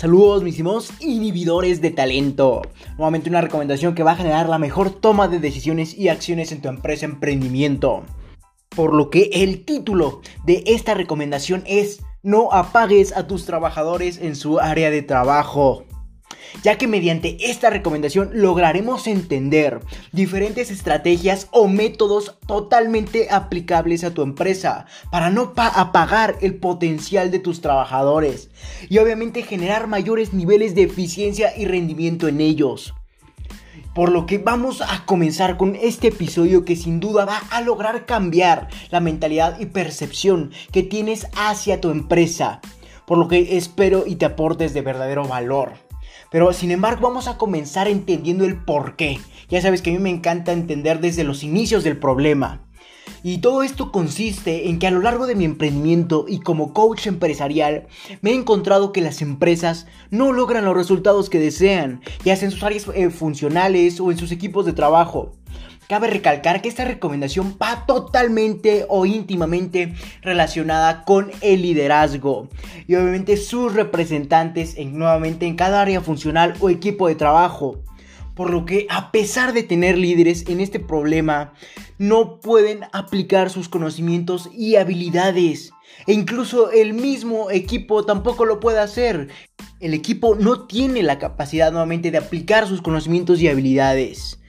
Saludos, mis inhibidores de talento. Nuevamente una recomendación que va a generar la mejor toma de decisiones y acciones en tu empresa emprendimiento. Por lo que el título de esta recomendación es No apagues a tus trabajadores en su área de trabajo ya que mediante esta recomendación lograremos entender diferentes estrategias o métodos totalmente aplicables a tu empresa para no apagar el potencial de tus trabajadores y obviamente generar mayores niveles de eficiencia y rendimiento en ellos. Por lo que vamos a comenzar con este episodio que sin duda va a lograr cambiar la mentalidad y percepción que tienes hacia tu empresa. Por lo que espero y te aportes de verdadero valor. Pero sin embargo vamos a comenzar entendiendo el por qué. Ya sabes que a mí me encanta entender desde los inicios del problema. Y todo esto consiste en que a lo largo de mi emprendimiento y como coach empresarial me he encontrado que las empresas no logran los resultados que desean, ya sea en sus áreas eh, funcionales o en sus equipos de trabajo. Cabe recalcar que esta recomendación va totalmente o íntimamente relacionada con el liderazgo y obviamente sus representantes en, nuevamente en cada área funcional o equipo de trabajo. Por lo que a pesar de tener líderes en este problema, no pueden aplicar sus conocimientos y habilidades. E incluso el mismo equipo tampoco lo puede hacer. El equipo no tiene la capacidad nuevamente de aplicar sus conocimientos y habilidades.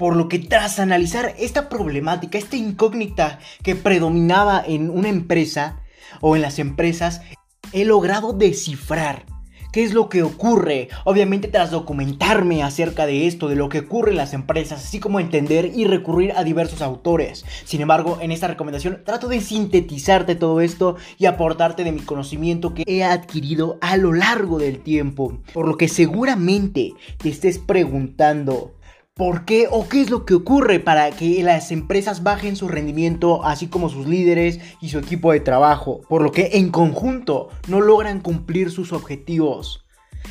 Por lo que tras analizar esta problemática, esta incógnita que predominaba en una empresa o en las empresas, he logrado descifrar qué es lo que ocurre. Obviamente tras documentarme acerca de esto, de lo que ocurre en las empresas, así como entender y recurrir a diversos autores. Sin embargo, en esta recomendación trato de sintetizarte todo esto y aportarte de mi conocimiento que he adquirido a lo largo del tiempo. Por lo que seguramente te estés preguntando, ¿Por qué o qué es lo que ocurre para que las empresas bajen su rendimiento, así como sus líderes y su equipo de trabajo? Por lo que en conjunto no logran cumplir sus objetivos.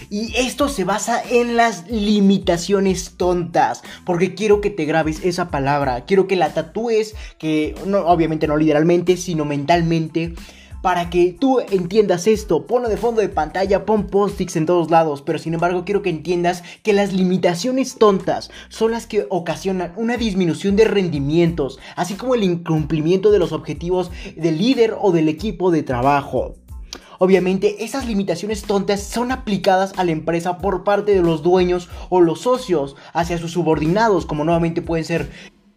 Y esto se basa en las limitaciones tontas. Porque quiero que te grabes esa palabra. Quiero que la tatúes. Que no, obviamente no literalmente, sino mentalmente para que tú entiendas esto. Ponlo de fondo de pantalla, pon post-its en todos lados, pero sin embargo quiero que entiendas que las limitaciones tontas son las que ocasionan una disminución de rendimientos, así como el incumplimiento de los objetivos del líder o del equipo de trabajo. Obviamente esas limitaciones tontas son aplicadas a la empresa por parte de los dueños o los socios hacia sus subordinados, como nuevamente pueden ser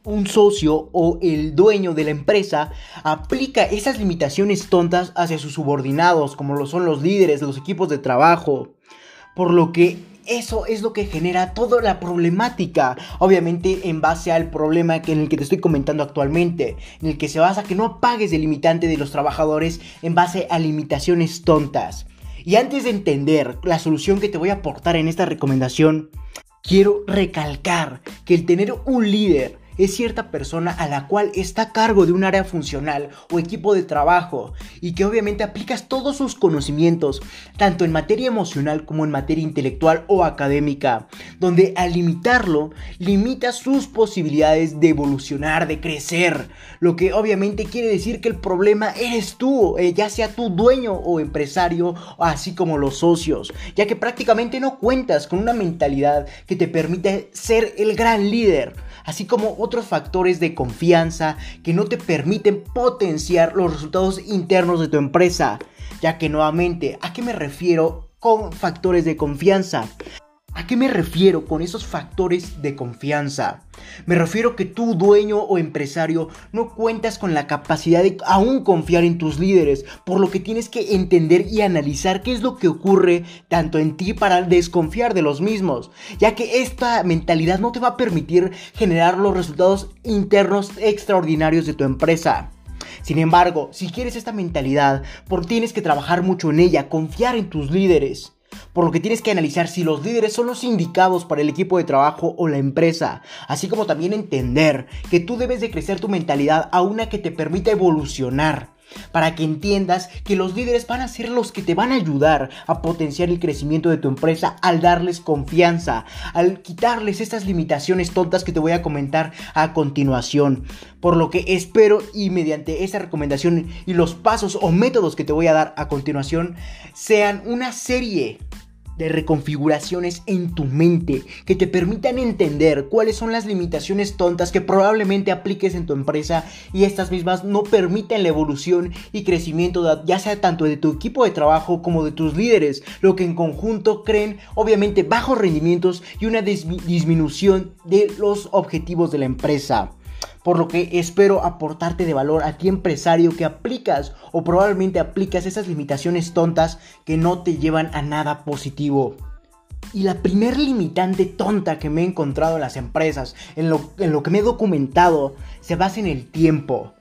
un socio o el dueño de la empresa aplica esas limitaciones tontas hacia sus subordinados, como lo son los líderes, los equipos de trabajo. Por lo que eso es lo que genera toda la problemática. Obviamente en base al problema en el que te estoy comentando actualmente. En el que se basa que no pagues el limitante de los trabajadores en base a limitaciones tontas. Y antes de entender la solución que te voy a aportar en esta recomendación, quiero recalcar que el tener un líder es cierta persona a la cual está a cargo de un área funcional o equipo de trabajo y que obviamente aplicas todos sus conocimientos, tanto en materia emocional como en materia intelectual o académica, donde al limitarlo, limita sus posibilidades de evolucionar, de crecer, lo que obviamente quiere decir que el problema eres tú, eh, ya sea tu dueño o empresario, así como los socios, ya que prácticamente no cuentas con una mentalidad que te permite ser el gran líder así como otros factores de confianza que no te permiten potenciar los resultados internos de tu empresa. Ya que nuevamente, ¿a qué me refiero con factores de confianza? ¿A qué me refiero con esos factores de confianza? Me refiero que tú, dueño o empresario, no cuentas con la capacidad de aún confiar en tus líderes, por lo que tienes que entender y analizar qué es lo que ocurre tanto en ti para desconfiar de los mismos, ya que esta mentalidad no te va a permitir generar los resultados internos extraordinarios de tu empresa. Sin embargo, si quieres esta mentalidad, por tienes que trabajar mucho en ella, confiar en tus líderes por lo que tienes que analizar si los líderes son los indicados para el equipo de trabajo o la empresa, así como también entender que tú debes de crecer tu mentalidad a una que te permita evolucionar para que entiendas que los líderes van a ser los que te van a ayudar a potenciar el crecimiento de tu empresa al darles confianza, al quitarles estas limitaciones tontas que te voy a comentar a continuación. Por lo que espero y mediante esta recomendación y los pasos o métodos que te voy a dar a continuación sean una serie de reconfiguraciones en tu mente que te permitan entender cuáles son las limitaciones tontas que probablemente apliques en tu empresa y estas mismas no permiten la evolución y crecimiento ya sea tanto de tu equipo de trabajo como de tus líderes, lo que en conjunto creen obviamente bajos rendimientos y una disminución de los objetivos de la empresa por lo que espero aportarte de valor a ti empresario que aplicas o probablemente aplicas esas limitaciones tontas que no te llevan a nada positivo. Y la primer limitante tonta que me he encontrado en las empresas, en lo, en lo que me he documentado, se basa en el tiempo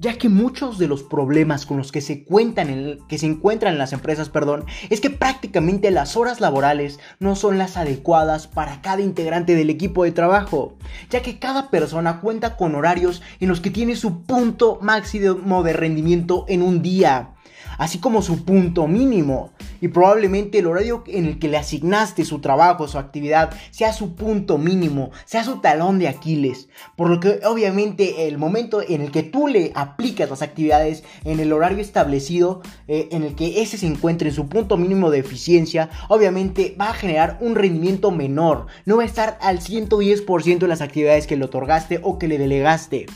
ya que muchos de los problemas con los que se, cuentan que se encuentran en las empresas, perdón, es que prácticamente las horas laborales no son las adecuadas para cada integrante del equipo de trabajo, ya que cada persona cuenta con horarios en los que tiene su punto máximo de rendimiento en un día así como su punto mínimo. Y probablemente el horario en el que le asignaste su trabajo, su actividad, sea su punto mínimo, sea su talón de Aquiles. Por lo que obviamente el momento en el que tú le aplicas las actividades en el horario establecido, eh, en el que ese se encuentre en su punto mínimo de eficiencia, obviamente va a generar un rendimiento menor. No va a estar al 110% de las actividades que le otorgaste o que le delegaste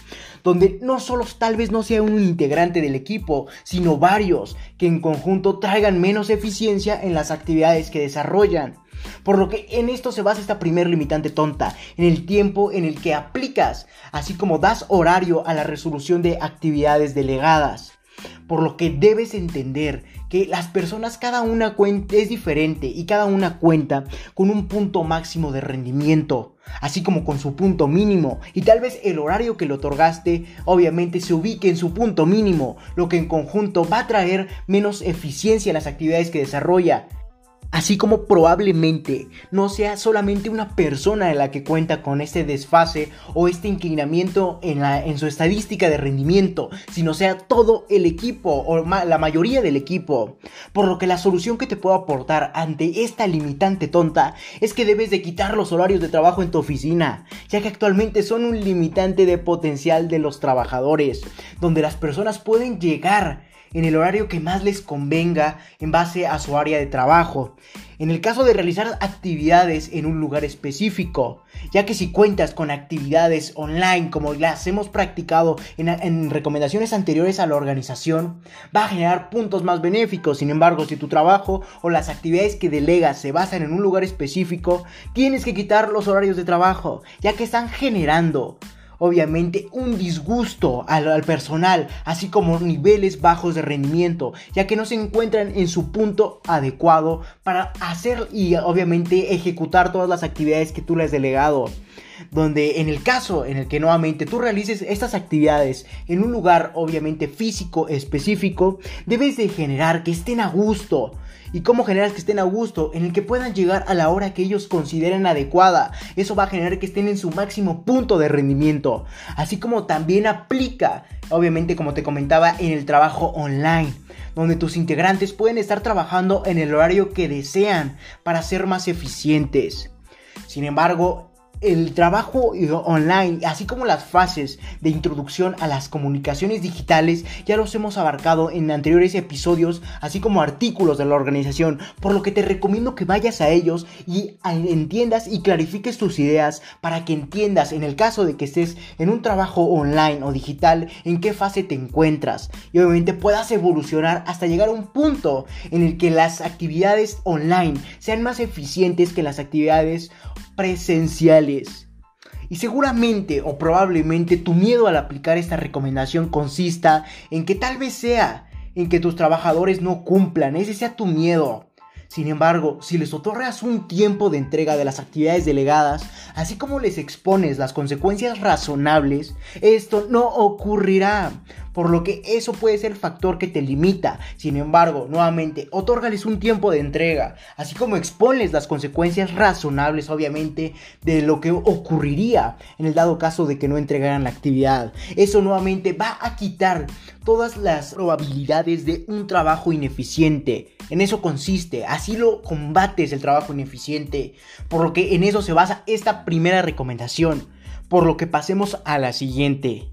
donde no solo tal vez no sea un integrante del equipo, sino varios que en conjunto traigan menos eficiencia en las actividades que desarrollan. Por lo que en esto se basa esta primer limitante tonta, en el tiempo en el que aplicas, así como das horario a la resolución de actividades delegadas. Por lo que debes entender que las personas cada una es diferente y cada una cuenta con un punto máximo de rendimiento, así como con su punto mínimo. Y tal vez el horario que le otorgaste obviamente se ubique en su punto mínimo, lo que en conjunto va a traer menos eficiencia en las actividades que desarrolla Así como probablemente no sea solamente una persona la que cuenta con este desfase o este inclinamiento en, la, en su estadística de rendimiento, sino sea todo el equipo o la mayoría del equipo. Por lo que la solución que te puedo aportar ante esta limitante tonta es que debes de quitar los horarios de trabajo en tu oficina, ya que actualmente son un limitante de potencial de los trabajadores, donde las personas pueden llegar en el horario que más les convenga en base a su área de trabajo. En el caso de realizar actividades en un lugar específico, ya que si cuentas con actividades online como las hemos practicado en, recomendaciones anteriores a la organización, va a generar puntos más benéficos. Sin embargo, si tu trabajo o las actividades que delegas se basan en un lugar específico, tienes que quitar los horarios de trabajo, ya que están generando obviamente un disgusto al, personal, así como niveles bajos de rendimiento, ya que no se encuentran en su punto adecuado para hacer y obviamente ejecutar todas las actividades que tú les has delegado donde en el caso en el que nuevamente tú realices estas actividades en un lugar obviamente físico específico, debes de generar que estén a gusto, ¿Y cómo generas que estén a gusto? En el que puedan llegar a la hora que ellos consideren adecuada. Eso va a generar que estén en su máximo punto de rendimiento. Así como también aplica, obviamente como te comentaba, en el trabajo online. Donde tus integrantes pueden estar trabajando en el horario que desean para ser más eficientes. Sin embargo, el trabajo online, así como las fases de introducción a las comunicaciones digitales, ya los hemos abarcado en anteriores episodios, así como artículos de la organización, por lo que te recomiendo que vayas a ellos y entiendas y clarifiques tus ideas para que entiendas en el caso de que estés en un trabajo online o digital, en qué fase te encuentras. Y obviamente puedas evolucionar hasta llegar a un punto en el que las actividades online sean más eficientes que las actividades presenciales. Y seguramente o probablemente tu miedo al aplicar esta recomendación consista en que tal vez sea en que tus trabajadores no cumplan, ese sea tu miedo. Sin embargo, si les otorgas un tiempo de entrega de las actividades delegadas, así como les expones las consecuencias razonables, esto no ocurrirá por lo que eso puede ser factor que te limita. Sin embargo, nuevamente, otórgales un tiempo de entrega, así como exponles las consecuencias razonables, obviamente, de lo que ocurriría en el dado caso de que no entregaran la actividad. Eso nuevamente va a quitar todas las probabilidades de un trabajo ineficiente. En eso consiste, así lo combates el trabajo ineficiente, por lo que en eso se basa esta primera recomendación. Por lo que pasemos a la siguiente.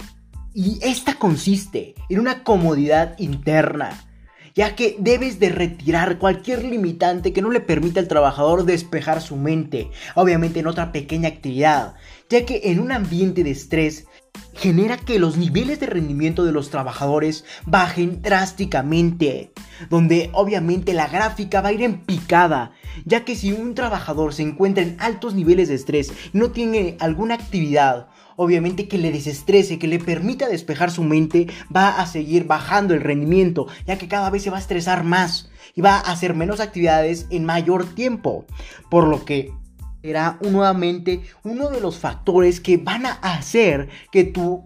Y esta consiste en una comodidad interna. ya que debes de retirar cualquier limitante que no le permita al trabajador despejar su mente, obviamente en otra pequeña actividad, ya que en un ambiente de estrés genera que los niveles de rendimiento de los trabajadores bajen drásticamente, donde obviamente la gráfica va a ir en picada, ya que si un trabajador se encuentra en altos niveles de estrés y no tiene alguna actividad obviamente que le desestrese, que le permita despejar su mente, va a seguir bajando el rendimiento, ya que cada vez se va a estresar más y va a hacer menos actividades en mayor tiempo. Por lo que será nuevamente uno de los factores que van a hacer que tu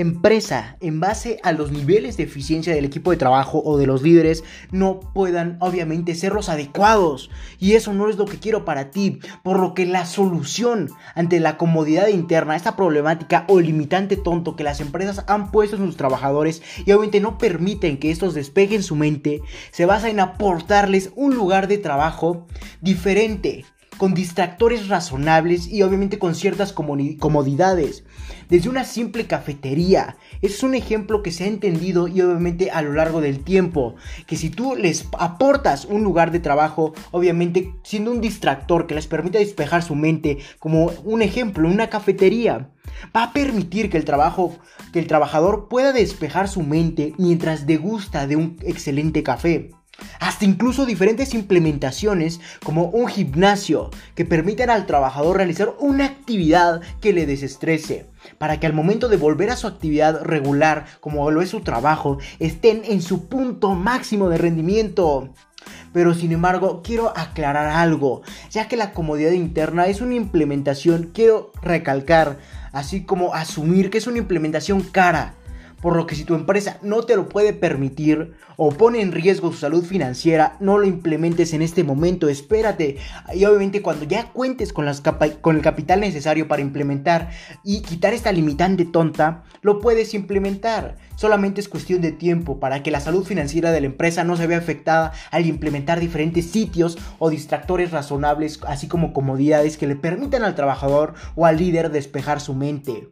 empresa en base a los niveles de eficiencia del equipo de trabajo o de los líderes no puedan obviamente ser los adecuados. Y eso no es lo que quiero para ti por lo que la solución ante la comodidad interna esta problemática o limitante tonto que las empresas han puesto en sus trabajadores y obviamente no permiten que estos despeguen su mente se basa en aportarles un lugar de trabajo diferente con distractores razonables y obviamente con ciertas comodidades. Desde una simple cafetería. Es un ejemplo que se ha entendido y obviamente a lo largo del tiempo. Que si tú les aportas un lugar de trabajo, obviamente siendo un distractor que les permite despejar su mente, como un ejemplo, una cafetería, va a permitir que el trabajo, que el trabajador pueda despejar su mente mientras degusta de un excelente café hasta incluso diferentes implementaciones como un gimnasio que permitan al trabajador realizar una actividad que le desestrese, para que al momento de volver a su actividad regular, como lo es su trabajo, estén en su punto máximo de rendimiento. Pero sin embargo, quiero aclarar algo, ya que la comodidad interna es una implementación, quiero recalcar, así como asumir que es una implementación cara por lo que si tu empresa no te lo puede permitir o pone en riesgo su salud financiera, no lo implementes en este momento, espérate. Y obviamente cuando ya cuentes con, con el capital necesario para implementar y quitar esta limitante tonta, lo puedes implementar. Solamente es cuestión de tiempo para que la salud financiera de la empresa no se vea afectada al implementar diferentes sitios o distractores razonables, así como comodidades que le permitan al trabajador o al líder despejar su mente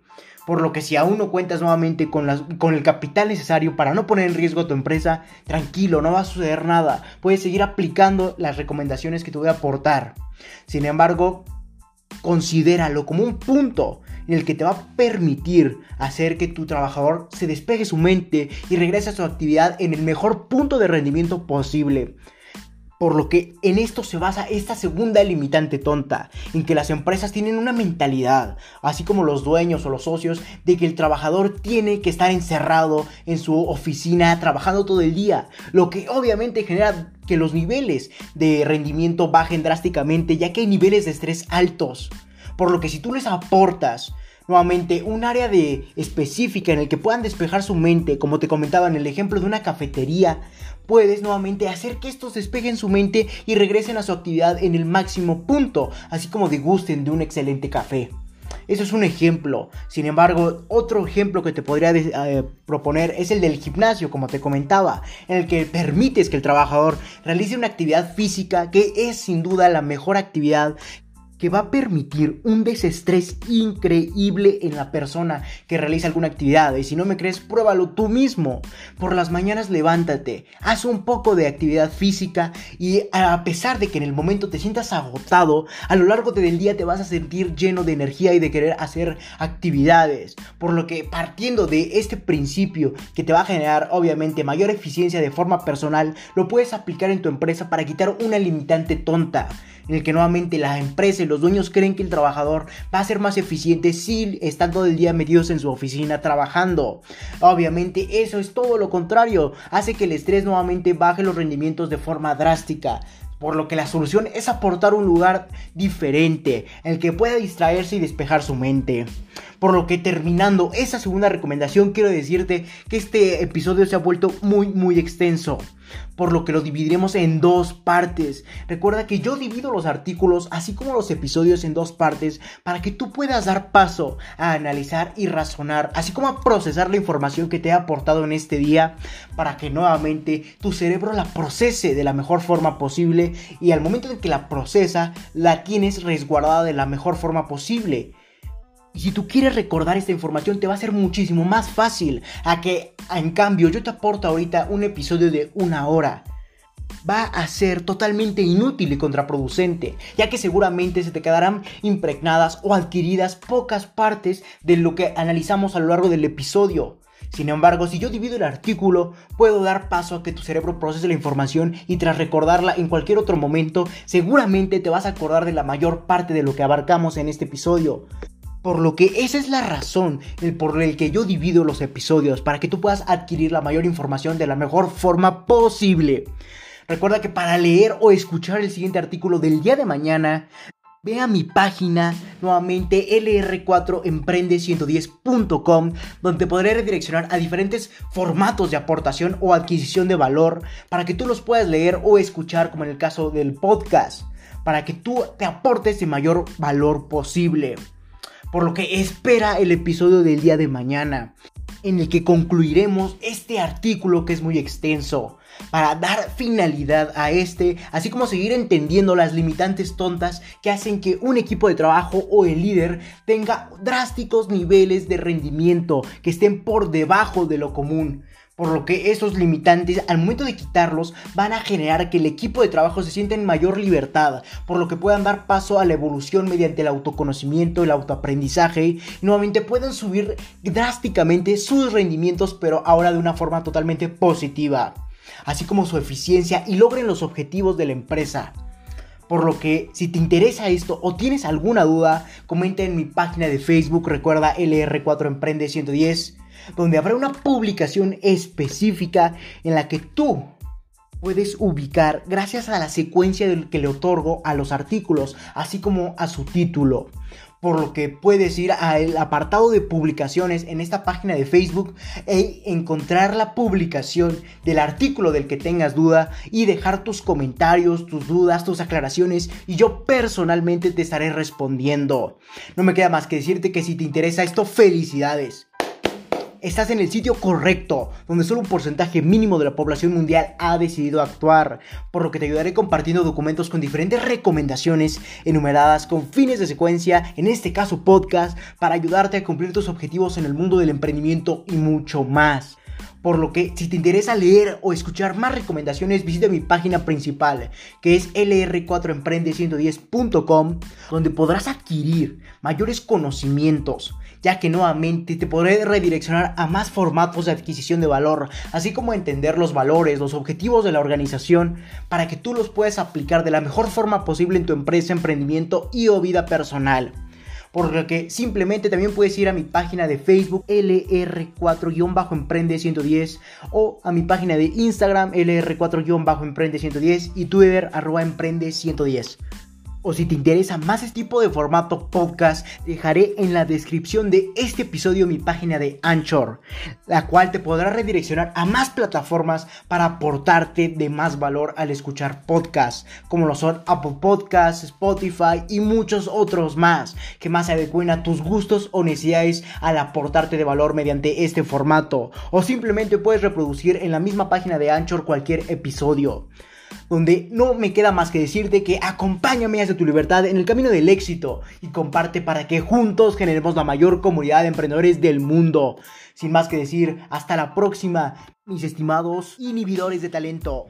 por lo que si aún no cuentas nuevamente con, con el capital necesario para no poner en riesgo a tu empresa, tranquilo, no va a suceder nada, puedes seguir aplicando las recomendaciones que te voy a aportar. Sin embargo, considéralo como un punto en el que te va a permitir hacer que tu trabajador se despegue su mente y regrese a su actividad en el mejor punto de rendimiento posible. Por lo que en esto se basa esta segunda limitante tonta, en que las empresas tienen una mentalidad, así como los dueños o los socios, de que el trabajador tiene que estar encerrado en su oficina trabajando todo el día, lo que obviamente genera que los niveles de rendimiento bajen drásticamente, ya que hay niveles de estrés altos. Por lo que si tú les aportas nuevamente un área de específica en el que puedan despejar su mente, como te comentaba en el ejemplo de una cafetería, puedes nuevamente hacer que estos despeguen su mente y regresen a su actividad en el máximo punto, así como degusten de un excelente café. Eso es un ejemplo. Sin embargo, otro ejemplo que te podría eh, proponer es el del gimnasio, como te comentaba, en el que permites que el trabajador realice una actividad física que es sin duda la mejor actividad que va a permitir un desestrés increíble en la persona que realiza alguna actividad. Y si no me crees, pruébalo tú mismo. Por las mañanas levántate, haz un poco de actividad física y a pesar de que en el momento te sientas agotado, a lo largo del día te vas a sentir lleno de energía y de querer hacer actividades. Por lo que partiendo de este principio que te va a generar obviamente mayor eficiencia de forma personal, lo puedes aplicar en tu empresa para quitar una limitante tonta en el que nuevamente la empresa y los dueños creen que el trabajador va a ser más eficiente si están todo el día metidos en su oficina trabajando. Obviamente eso es todo lo contrario, hace que el estrés nuevamente baje los rendimientos de forma drástica. Por lo que la solución es aportar un lugar diferente, en el que pueda distraerse y despejar su mente. Por lo que terminando esa segunda recomendación, quiero decirte que este episodio se ha vuelto muy muy extenso por lo que lo dividiremos en dos partes. Recuerda que yo divido los artículos así como los episodios en dos partes para que tú puedas dar paso a analizar y razonar, así como a procesar la información que te he aportado en este día para que nuevamente tu cerebro la procese de la mejor forma posible y al momento de que la procesa la tienes resguardada de la mejor forma posible. Y si tú quieres recordar esta información te va a ser muchísimo más fácil a que en cambio yo te aporto ahorita un episodio de una hora va a ser totalmente inútil y contraproducente, ya que seguramente se te quedarán impregnadas o adquiridas pocas partes de lo que analizamos a lo largo del episodio. Sin embargo, si yo divido el artículo, puedo dar paso a que tu cerebro procese la información y tras recordarla en cualquier otro momento, seguramente te vas a acordar de la mayor parte de lo que abarcamos en este episodio. Por lo que esa es la razón por el que yo divido los episodios, para que tú puedas adquirir la mayor información de la mejor forma posible. Recuerda que para leer o escuchar el siguiente artículo del día de mañana, ve a mi página nuevamente lr4emprende110.com donde podré redireccionar a diferentes formatos de aportación o adquisición de valor para que tú los puedas leer o escuchar como en el caso del podcast, para que tú te aportes el mayor valor posible. Por lo que espera el episodio del día de mañana en el que concluiremos este artículo que es muy extenso para dar finalidad a este, así como seguir entendiendo las limitantes tontas que hacen que un equipo de trabajo o el líder tenga drásticos niveles de rendimiento que estén por debajo de lo común por lo que esos limitantes al momento de quitarlos van a generar que el equipo de trabajo se sienta en mayor libertad, por lo que puedan dar paso a la evolución mediante el autoconocimiento, el autoaprendizaje nuevamente puedan subir drásticamente sus rendimientos pero ahora de una forma totalmente positiva, así como su eficiencia y logren los objetivos de la empresa. Por lo que si te interesa esto o tienes alguna duda, comenta en mi página de Facebook, recuerda LR4 Emprende 110 donde habrá una publicación específica en la que tú puedes ubicar gracias a la secuencia que le otorgo a los artículos, así como a su título. Por lo que puedes ir al apartado de publicaciones en esta página de Facebook e encontrar la publicación del artículo del que tengas duda y dejar tus comentarios, tus dudas, tus aclaraciones y yo personalmente te estaré respondiendo. No me queda más que decirte que si te interesa esto, felicidades estás en el sitio correcto, donde solo un porcentaje mínimo de la población mundial ha decidido actuar, por lo que te ayudaré compartiendo documentos con diferentes recomendaciones enumeradas con fines de secuencia, en este caso podcast, para ayudarte a cumplir tus objetivos en el mundo del emprendimiento y mucho más. Por lo que si te interesa leer o escuchar más recomendaciones, visita mi página principal, que es lr4emprende110.com, donde podrás adquirir mayores conocimientos, ya que nuevamente te podré redireccionar a más formatos de adquisición de valor, así como entender los valores, los objetivos de la organización, para que tú los puedas aplicar de la mejor forma posible en tu empresa, emprendimiento y o vida personal. Por lo que simplemente también puedes ir a mi página de Facebook LR4-Emprende110 o a mi página de Instagram LR4-Emprende110 y Twitter arroba Emprende110 o si te interesa más este tipo de formato podcast, dejaré en la descripción de este episodio mi página de Anchor, la cual te podrá redireccionar a más plataformas para aportarte de más valor al escuchar podcasts, como lo son Apple Podcasts, Spotify y muchos otros más, que más se adecuen a tus gustos o necesidades al aportarte de valor mediante este formato, o simplemente puedes reproducir en la misma página de Anchor cualquier episodio donde no me queda más que decirte que acompáñame hacia tu libertad en el camino del éxito y comparte para que juntos generemos la mayor comunidad de emprendedores del mundo. Sin más que decir, hasta la próxima, mis estimados inhibidores de talento.